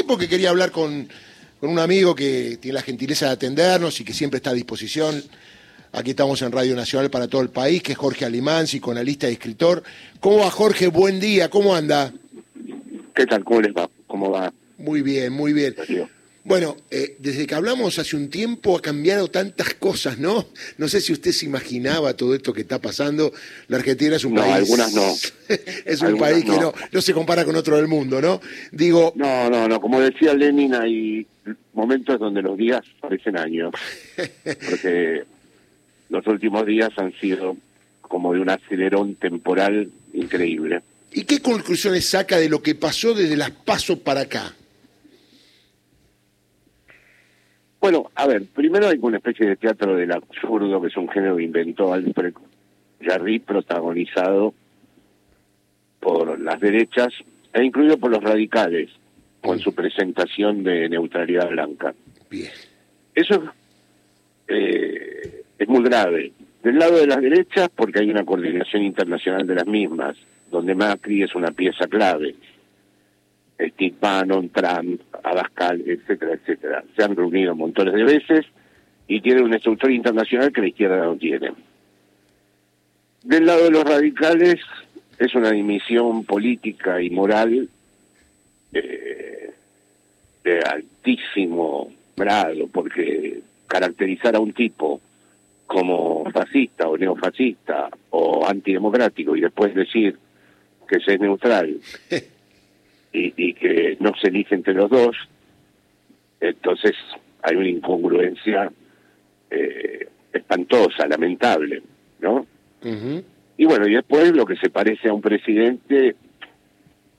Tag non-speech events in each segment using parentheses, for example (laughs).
tiempo que quería hablar con, con un amigo que tiene la gentileza de atendernos y que siempre está a disposición. Aquí estamos en Radio Nacional para todo el país, que es Jorge Alimán, psicoanalista y escritor. ¿Cómo va, Jorge? Buen día, ¿cómo anda? ¿Qué tal? ¿Cómo les va? ¿Cómo va? Muy bien, muy bien. Darío? Bueno, eh, desde que hablamos hace un tiempo ha cambiado tantas cosas, ¿no? No sé si usted se imaginaba todo esto que está pasando. La Argentina es un No, país. algunas no. (laughs) es un Algunas país que no. no, no se compara con otro del mundo, ¿no? Digo, No, no, no. Como decía Lenin, hay momentos donde los días parecen años. (laughs) Porque los últimos días han sido como de un acelerón temporal increíble. ¿y qué conclusiones saca de lo que pasó desde las pasos para acá? Bueno, a ver, primero hay una especie de teatro del absurdo, que es un género que inventó Alfred Jarry, protagonizado por las derechas e incluido por los radicales, con su presentación de neutralidad blanca. Bien. Eso eh, es muy grave. Del lado de las derechas, porque hay una coordinación internacional de las mismas, donde Macri es una pieza clave. Steve Bannon, Trump, Abascal, etcétera, etcétera. Se han reunido montones de veces y tienen una estructura internacional que la izquierda no tiene. Del lado de los radicales es una dimisión política y moral eh, de altísimo grado, porque caracterizar a un tipo como fascista o neofascista o antidemocrático y después decir que se es neutral (laughs) y, y que no se elige entre los dos, entonces hay una incongruencia eh, espantosa, lamentable, ¿no? Ujú. Y bueno, y después lo que se parece a un presidente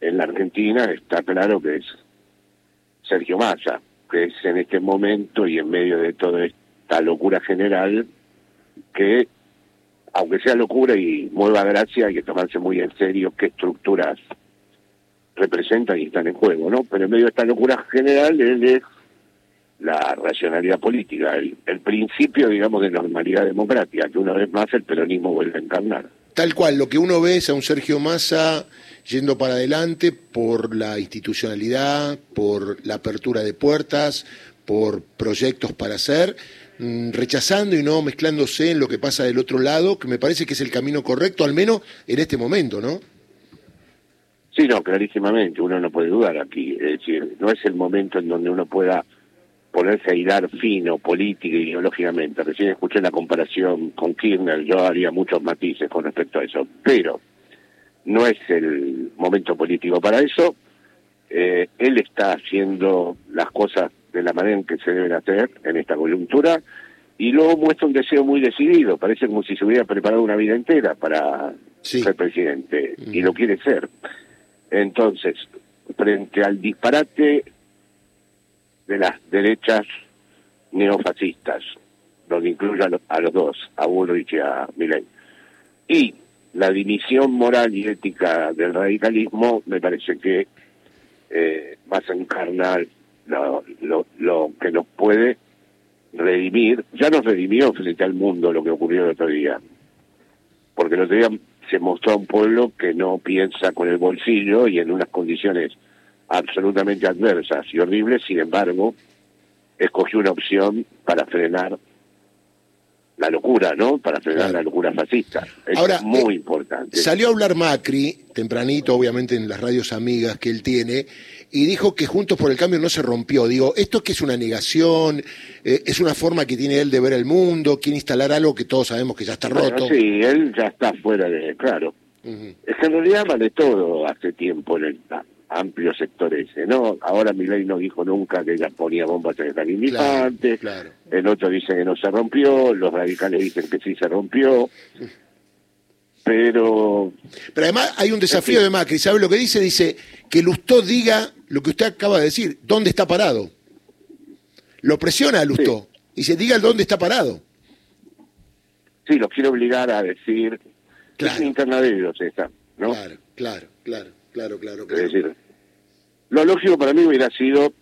en la Argentina está claro que es Sergio Massa, que es en este momento y en medio de toda esta locura general que, aunque sea locura y mueva gracia, hay que tomarse muy en serio qué estructuras representan y están en juego, ¿no? Pero en medio de esta locura general, él es la racionalidad política, el, el principio, digamos, de normalidad democrática, que una vez más el peronismo vuelve a encarnar. Tal cual, lo que uno ve es a un Sergio Massa yendo para adelante por la institucionalidad, por la apertura de puertas, por proyectos para hacer, mm, rechazando y no mezclándose en lo que pasa del otro lado, que me parece que es el camino correcto, al menos en este momento, ¿no? Sí, no, clarísimamente, uno no puede dudar aquí. Es decir, no es el momento en donde uno pueda ponerse a hilar fino, política y ideológicamente. Recién escuché la comparación con Kirchner, yo haría muchos matices con respecto a eso, pero no es el momento político para eso. Eh, él está haciendo las cosas de la manera en que se deben hacer en esta coyuntura y luego muestra un deseo muy decidido, parece como si se hubiera preparado una vida entera para Sí. ser presidente y lo quiere ser. Entonces, frente al disparate de las derechas neofascistas, donde incluye a, a los dos, a Bullrich y a Milei, y la dimisión moral y ética del radicalismo, me parece que eh, más encarna lo, lo, lo que nos puede redimir. Ya nos redimió frente al mundo lo que ocurrió el otro día, porque el otro día se mostró a un pueblo que no piensa con el bolsillo y en unas condiciones absolutamente adversas y horribles, sin embargo, escogió una opción para frenar la locura, ¿no? Para frenar Claro. la locura fascista. Es Ahora, muy eh, importante. Salió a hablar Macri, tempranito, obviamente en las radios amigas que él tiene, y dijo que Juntos por el Cambio no se rompió. Digo, ¿esto que es una negación? Eh, ¿Es una forma que tiene él de ver el mundo? ¿Quiere instalar algo que todos sabemos que ya está Bueno, roto? sí, él ya está fuera de... Claro. Ujú. Es que en realidad vale todo hace tiempo en el amplio sector ese, ¿no? Ahora Milei no dijo nunca que ella ponía bombas en el Claro, claro. el otro dice que no se rompió, los radicales dicen que sí se rompió, pero Pero además hay un desafío de Macri, ¿sabe lo que dice? Dice que Lustó diga lo que usted acaba de decir, ¿dónde está parado? Lo presiona a Lustó. Dice, diga dónde está parado. sí, los quiere obligar a decir, Claro. es interna de ellos esa, ¿no? Claro, claro, claro, claro, claro. Es claro. decir, lo lógico para mí hubiera sido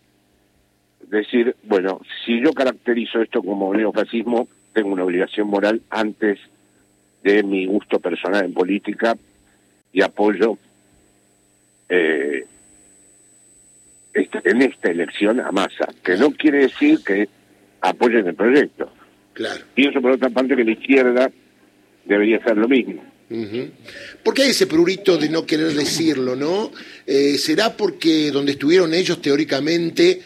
decir, bueno, si yo caracterizo esto como neofascismo, tengo una obligación moral antes de mi gusto personal en política y apoyo eh, en esta elección a Massa, que no quiere decir que apoyen el proyecto. Claro. Pienso por otra parte que la izquierda debería hacer lo mismo. ¿Por qué hay ese prurito de no querer decirlo, no? Eh, ¿Será porque donde estuvieron ellos teóricamente,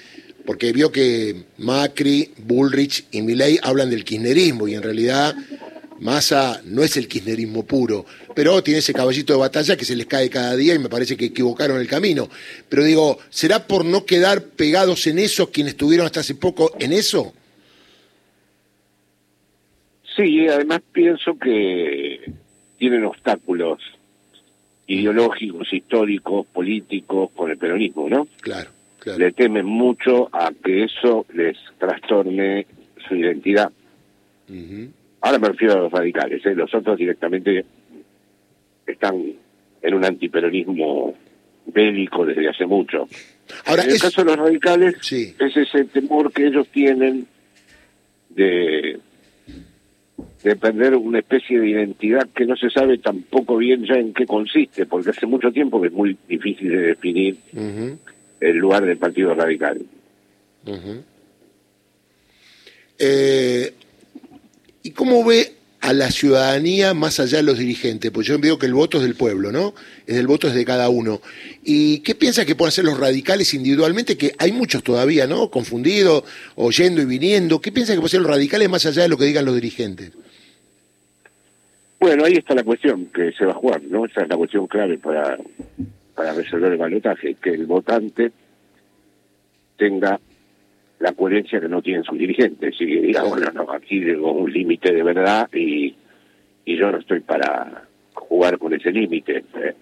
porque vio que Macri, Bullrich y Milei hablan del kirchnerismo y en realidad Massa no es el kirchnerismo puro, pero tiene ese caballito de batalla que se les cae cada día y me parece que equivocaron el camino. Pero digo, ¿será por no quedar pegados en eso quienes estuvieron hasta hace poco en eso? Sí, además pienso que tienen obstáculos ideológicos, históricos, políticos con el peronismo, ¿no? Claro, claro. Le temen mucho a que eso les trastorne su identidad. Ahora me refiero a los radicales, ¿eh? los otros directamente están en un antiperonismo bélico desde hace mucho. Ahora, en el caso de los radicales, es ese temor que ellos tienen de de perder una especie de identidad que no se sabe tampoco bien ya en qué consiste, porque hace mucho tiempo que es muy difícil de definir el lugar del Partido Radical. Eh, ¿Y cómo ve a la ciudadanía más allá de los dirigentes? Pues yo veo que el voto es del pueblo, ¿no? Es del voto es de cada uno. ¿Y qué piensa que pueden hacer los radicales individualmente? Que hay muchos todavía, ¿no? Confundidos, oyendo y viniendo. ¿Qué piensa que pueden hacer los radicales más allá de lo que digan los dirigentes? Bueno, ahí está la cuestión que se va a jugar, ¿no? Esa es la cuestión clave para, para resolver el balotaje, que el votante tenga la coherencia que no tienen sus dirigentes y diga, bueno, no, aquí tengo un límite de verdad y, y yo no estoy para jugar con ese límite. ¿eh?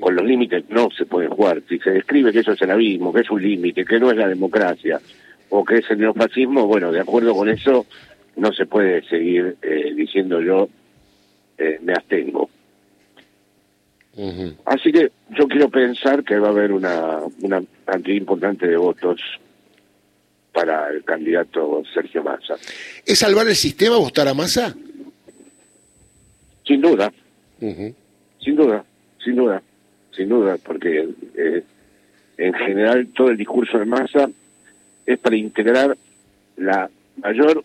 Con los límites no se puede jugar. Si se describe que eso es el abismo, que es un límite, que no es la democracia o que es el neofascismo, bueno, de acuerdo con eso no se puede seguir eh, diciendo yo eh, me abstengo. Así que yo quiero pensar que va a haber una, una cantidad importante de votos para el candidato Sergio Massa. ¿Es salvar el sistema votar a Massa? Sin duda, sin duda, sin duda, sin duda, porque eh, en general todo el discurso de Massa es para integrar la mayor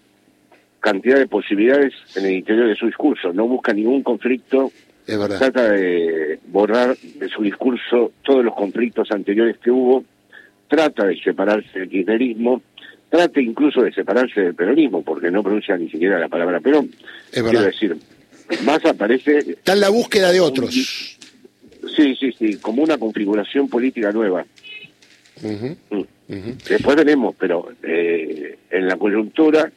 cantidad de posibilidades en el interior de su discurso. No busca ningún conflicto. Es verdad. Trata de borrar de su discurso todos los conflictos anteriores que hubo. Trata de separarse del kirchnerismo. Trata incluso de separarse del peronismo, porque no pronuncia ni siquiera la palabra Perón. Es verdad. Quiero decir, más aparece... Está en la búsqueda de otros. Sí, sí, sí, como una configuración política nueva. Mm. Después tenemos, pero eh, en la coyuntura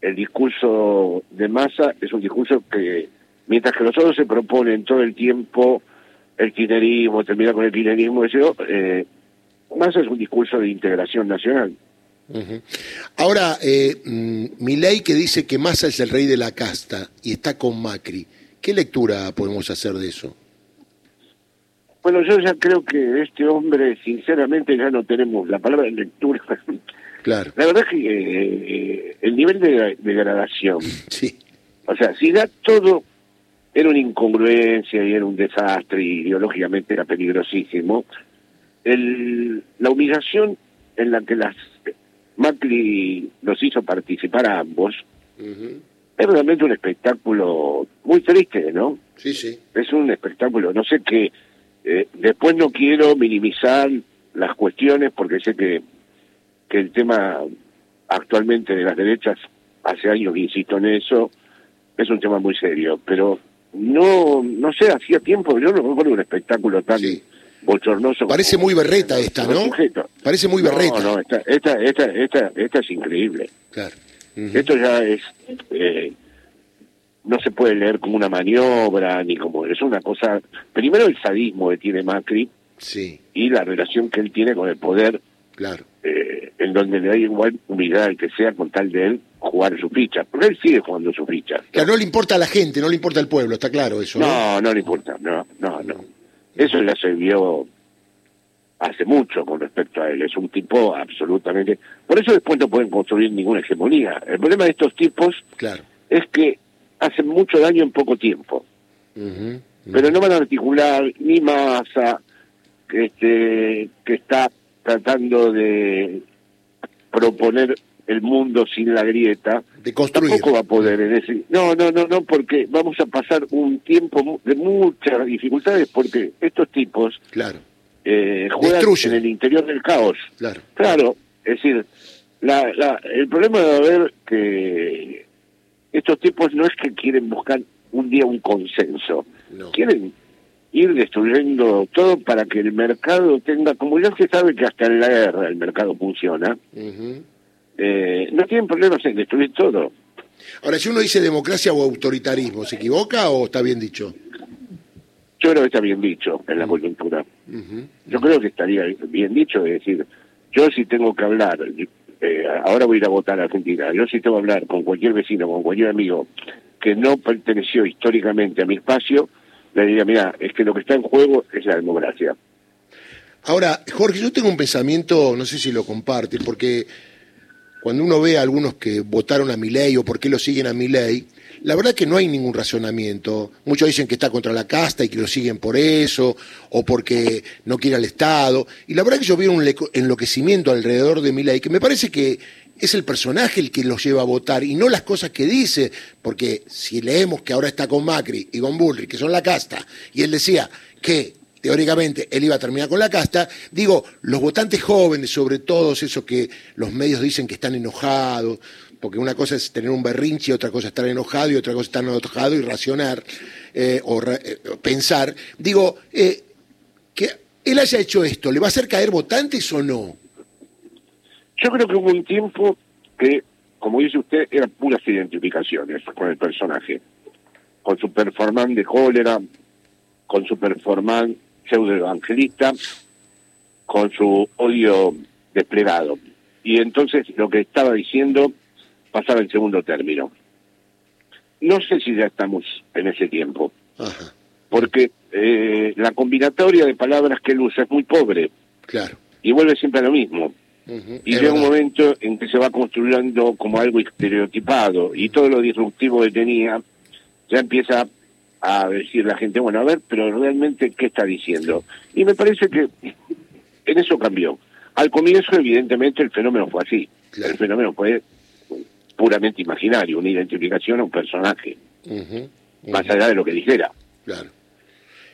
el discurso de masa es un discurso que, mientras que los otros se proponen todo el tiempo el kirchnerismo, terminar con el kirchnerismo, eh, Massa es un discurso de integración nacional. Ahora, eh, mm, ley que dice que Massa es el rey de la casta y está con Macri, ¿qué lectura podemos hacer de eso? Bueno, yo ya creo que este hombre, sinceramente, ya no tenemos la palabra lectura Claro. La verdad es que eh, el nivel de degradación, (laughs) sí. o sea, si da todo era una incongruencia y era un desastre y ideológicamente era peligrosísimo, el, la humillación en la que las Macri los hizo participar a ambos es realmente un espectáculo muy triste, ¿no? Sí, sí. Es un espectáculo, no sé qué. Eh, después no quiero minimizar las cuestiones porque sé que que el tema actualmente de las derechas, hace años insisto en eso, es un tema muy serio, pero no no sé, hacía tiempo, yo no recuerdo un espectáculo tan bochornoso. Parece muy berreta esta, ¿no? Parece muy berreta. No, no, esta, esta, esta, esta, es increíble. Claro. Esto ya es... Eh, no se puede leer como una maniobra, ni como... Es una cosa... Primero el sadismo que tiene Macri sí. y la relación que él tiene con el poder Claro. Eh, en donde le da igual humildad al que sea con tal de él jugar su ficha. Porque él sigue jugando su ficha. Claro, no le importa a la gente, no le importa al pueblo, está claro eso. No, no, le importa, no, no, no. Eso ya se vio hace mucho con respecto a él. Es un tipo absolutamente... Por eso después no pueden construir ninguna hegemonía. El problema de estos tipos claro. es que hacen mucho daño en poco tiempo. Pero no van a articular ni masa, este, que está tratando de proponer el mundo sin la grieta, de construir. tampoco va a poder. En ese... No, no, no, no, porque vamos a pasar un tiempo de muchas dificultades porque estos tipos claro. eh, juegan Destruyen. en el interior del caos. Claro. Claro, es decir, la, la, el problema de haber que estos tipos no es que quieren buscar un día un consenso, No. quieren ir destruyendo todo para que el mercado tenga, como ya se sabe que hasta en la guerra el mercado funciona. Eh, no tienen problemas en destruir todo. Ahora, si uno dice democracia o autoritarismo, ¿se equivoca o está bien dicho? Yo creo que está bien dicho en la coyuntura. Ujú. Yo creo que estaría bien dicho, es decir, yo si tengo que hablar, eh, ahora voy a ir a votar a Argentina, yo si tengo que hablar con cualquier vecino, con cualquier amigo que no perteneció históricamente a mi espacio, le diría, mira, es que lo que está en juego es la democracia. Ahora, Jorge, yo tengo un pensamiento, no sé si lo comparte, porque cuando uno ve a algunos que votaron a mi ley o por qué lo siguen a mi ley, la verdad que no hay ningún razonamiento. Muchos dicen que está contra la casta y que lo siguen por eso, o porque no quiere al Estado. Y la verdad que yo veo un enloquecimiento alrededor de mi ley, que me parece que es el personaje el que los lleva a votar y no las cosas que dice, porque si leemos que ahora está con Macri y con Bullrich, que son la casta, y él decía que teóricamente él iba a terminar con la casta, digo, los votantes jóvenes, sobre todo esos que los medios dicen que están enojados, porque una cosa es tener un berrinche, otra cosa es estar enojado y otra cosa es estar enojado y racionar eh, o eh, pensar, digo, eh, que él haya hecho esto, ¿le va a hacer caer votantes o no? Yo creo que hubo un tiempo que, como dice usted, eran puras identificaciones con el personaje, con su performance de cólera, con su performance pseudo-evangelista, con su odio desplegado. Y entonces lo que estaba diciendo pasaba en segundo término. No sé si ya estamos en ese tiempo, Ajá, porque eh, la combinatoria de palabras que él usa es muy pobre claro. y vuelve siempre a lo mismo. Y es llega un momento en que se va construyendo como algo estereotipado y todo lo disruptivo que tenía ya empieza a decir la gente, bueno, a ver, pero realmente, ¿qué está diciendo? Y me parece que en eso cambió. Al comienzo, evidentemente, el fenómeno fue así. Claro. El fenómeno fue puramente imaginario, una identificación a un personaje, más allá de lo que dijera. Claro.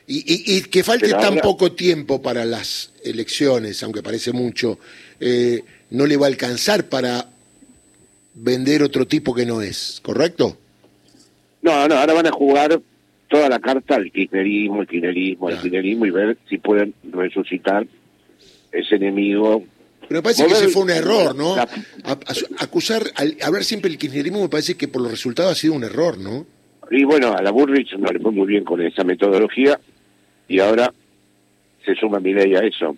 Y, y- y que falte tan poco tiempo para las elecciones, aunque parece mucho, eh, no le va a alcanzar para vender otro tipo que no es, ¿correcto? No, no, ahora van a jugar toda la carta al kirchnerismo, el kirchnerismo, el kirchnerismo y ver si pueden resucitar ese enemigo. Pero me parece que ese fue un error, ¿no? la- A- a- acusar, al hablar siempre del kirchnerismo me parece que por los resultados ha sido un error, ¿no? Y bueno, a la Burrich no le fue muy bien con esa metodología y ahora se suma mi ley a eso.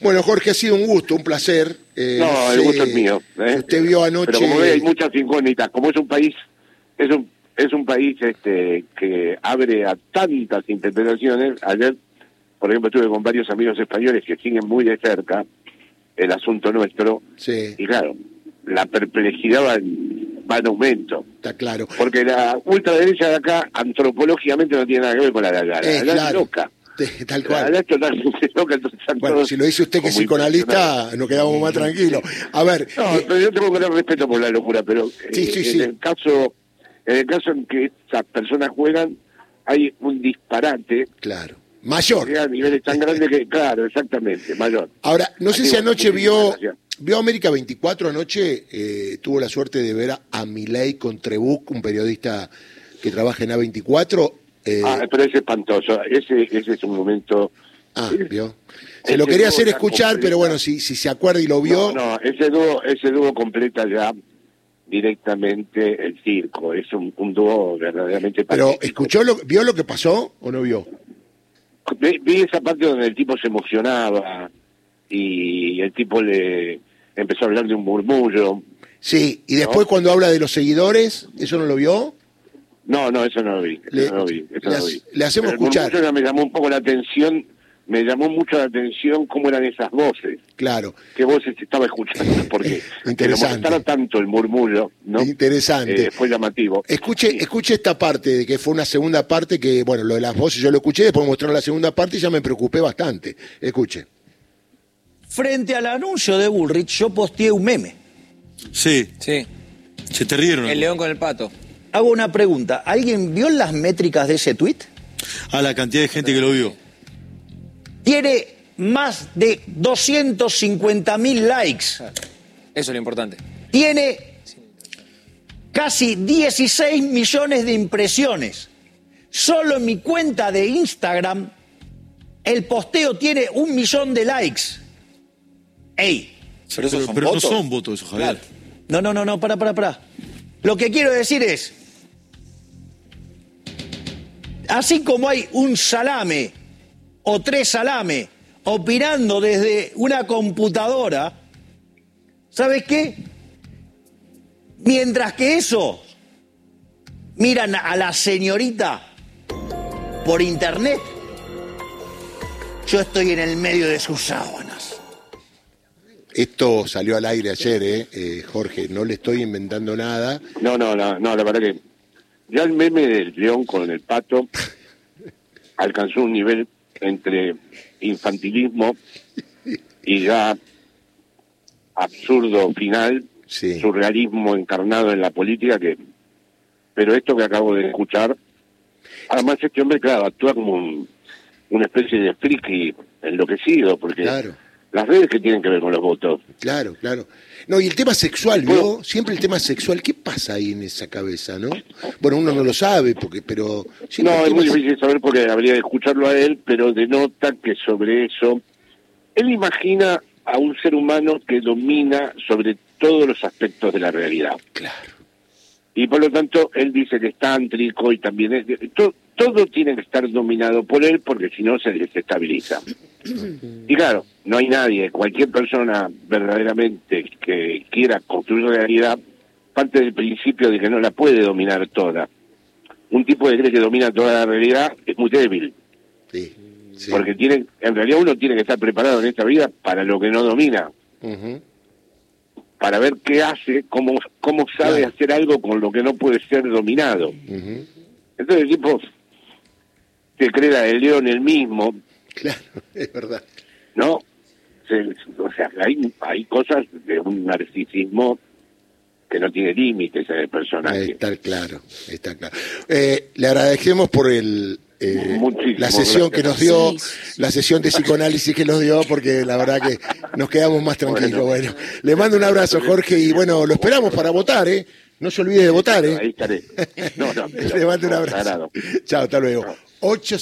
Bueno, Jorge, ha sido un gusto, un placer. Eh, no, el sé gusto es mío. ¿eh? Usted vio anoche... Pero como ve, hay muchas incógnitas. Como es un país, es un es un país este que abre a tantas interpretaciones. Ayer, por ejemplo, estuve con varios amigos españoles que siguen muy de cerca el asunto nuestro Sí, y claro, la perplejidad va en, va en aumento. está claro. Porque la ultraderecha de acá, antropológicamente, no tiene nada que ver con la de allá. La Eh, de allá es claro. loca. Te- Tal cual. allá es totalmente (laughs) loca, entonces Bueno, si lo dice usted que es psicoanalista, nos quedamos más tranquilos. A ver, No, eh, pero yo tengo gran respeto por la locura, pero eh, Sí, sí, en sí. el caso en el caso en que estas personas juegan hay un disparate claro, mayor. a niveles tan (laughs) grandes que claro, exactamente, mayor. Ahora, no sé Aquí si anoche vio, vio América 24 anoche, eh, tuvo la suerte de ver a, a Milei con Trebuch, un periodista que trabaja en A24. eh, Ah, pero es espantoso, ese ese es un momento ah, vio. Se lo quería hacer escuchar, completa. pero bueno, si, si se acuerda y lo vio, No, no, ese dúo ese dúo completa ya directamente el circo, es un, un dúo verdaderamente pero patético. escuchó lo, vio lo que pasó o no vio. vi, vi esa parte donde el tipo se emocionaba y el tipo le empezó a hablar de un murmullo. Sí, y después No. cuando habla de los seguidores, ¿eso no lo vio? No, no, eso no lo vi. Eso Le- no lo vi. eso le no lo ha- vi. le hacemos Pero el escuchar. murmullo me llamó un poco la atención, me llamó mucho la atención cómo eran esas voces. Claro, ¿Qué voces estaba escuchando? (laughs) Porque Interesante. molestara tanto el murmullo, ¿no? interesante. Eh, fue llamativo. Escuche, Sí. escuche esta parte, de que fue una segunda parte que, bueno, lo de las voces yo lo escuché, después me mostraron la segunda parte y ya me preocupé bastante. Escuche. Frente al anuncio de Bullrich, yo posteé un meme. Sí, Sí, se te rieron. el león con el pato. Hago una pregunta. ¿Alguien vio las métricas de ese tweet? A la cantidad de gente que lo vio. Tiene más de 250 mil likes. Eso es lo importante. Tiene casi 16 millones de impresiones. Solo en mi cuenta de Instagram, el posteo tiene un millón de likes. ¡Ey! Pero esos son pero no votos. son votos esos, Javier. Claro. No, no, no, no, para, para, para. Lo que quiero decir es, así como hay un salame o tres salame opinando desde una computadora, ¿sabes qué? Mientras que eso miran a la señorita por internet, yo estoy en el medio de sus sábanas. Esto salió al aire ayer, ¿eh? Eh, Jorge, no le estoy inventando nada. No, no, no, no, la verdad que ya el meme del león con el pato (laughs) alcanzó un nivel entre infantilismo y ya absurdo final, Sí. surrealismo encarnado en la política que pero esto que acabo de escuchar además este hombre claro actúa como un- una especie de friki enloquecido porque Claro. Las redes que tienen que ver con los votos Claro, claro. No, y el tema sexual. Bueno. Siempre el tema sexual, ¿qué pasa ahí en esa cabeza, no? Bueno, uno no lo sabe, porque, pero... No, es muy difícil saber porque habría que escucharlo a él, pero denota que sobre eso, él imagina a un ser humano que domina sobre todos los aspectos de la realidad. Claro. Y por lo tanto, él dice que es tántrico y también es... to- todo tiene que estar dominado por él porque si no se desestabiliza. Y claro, no hay nadie, cualquier persona verdaderamente que quiera construir realidad, parte del principio de que no la puede dominar toda. Un tipo que cree que domina toda la realidad es muy débil, Sí. sí. porque tiene, en realidad uno tiene que estar preparado en esta vida para lo que no domina, para ver qué hace, cómo, cómo sabe Claro. hacer algo con lo que no puede ser dominado. Entonces el tipo se cree la del león el mismo, Claro, (laughs) es verdad. ¿no? O sea, hay, hay cosas de un narcisismo que no tiene límites en el personaje. Está claro, está claro. Eh, le agradecemos por el eh, la sesión gracias. que nos dio, la sesión de psicoanálisis que nos dio, porque la verdad que nos quedamos más tranquilos. Bueno, le mando un abrazo, Jorge, y bueno, lo esperamos para votar, ¿eh? No se olvide de votar, Ahí ¿eh? estaré. (laughs) No, no, pero- le mando un abrazo. Chao, hasta luego. 8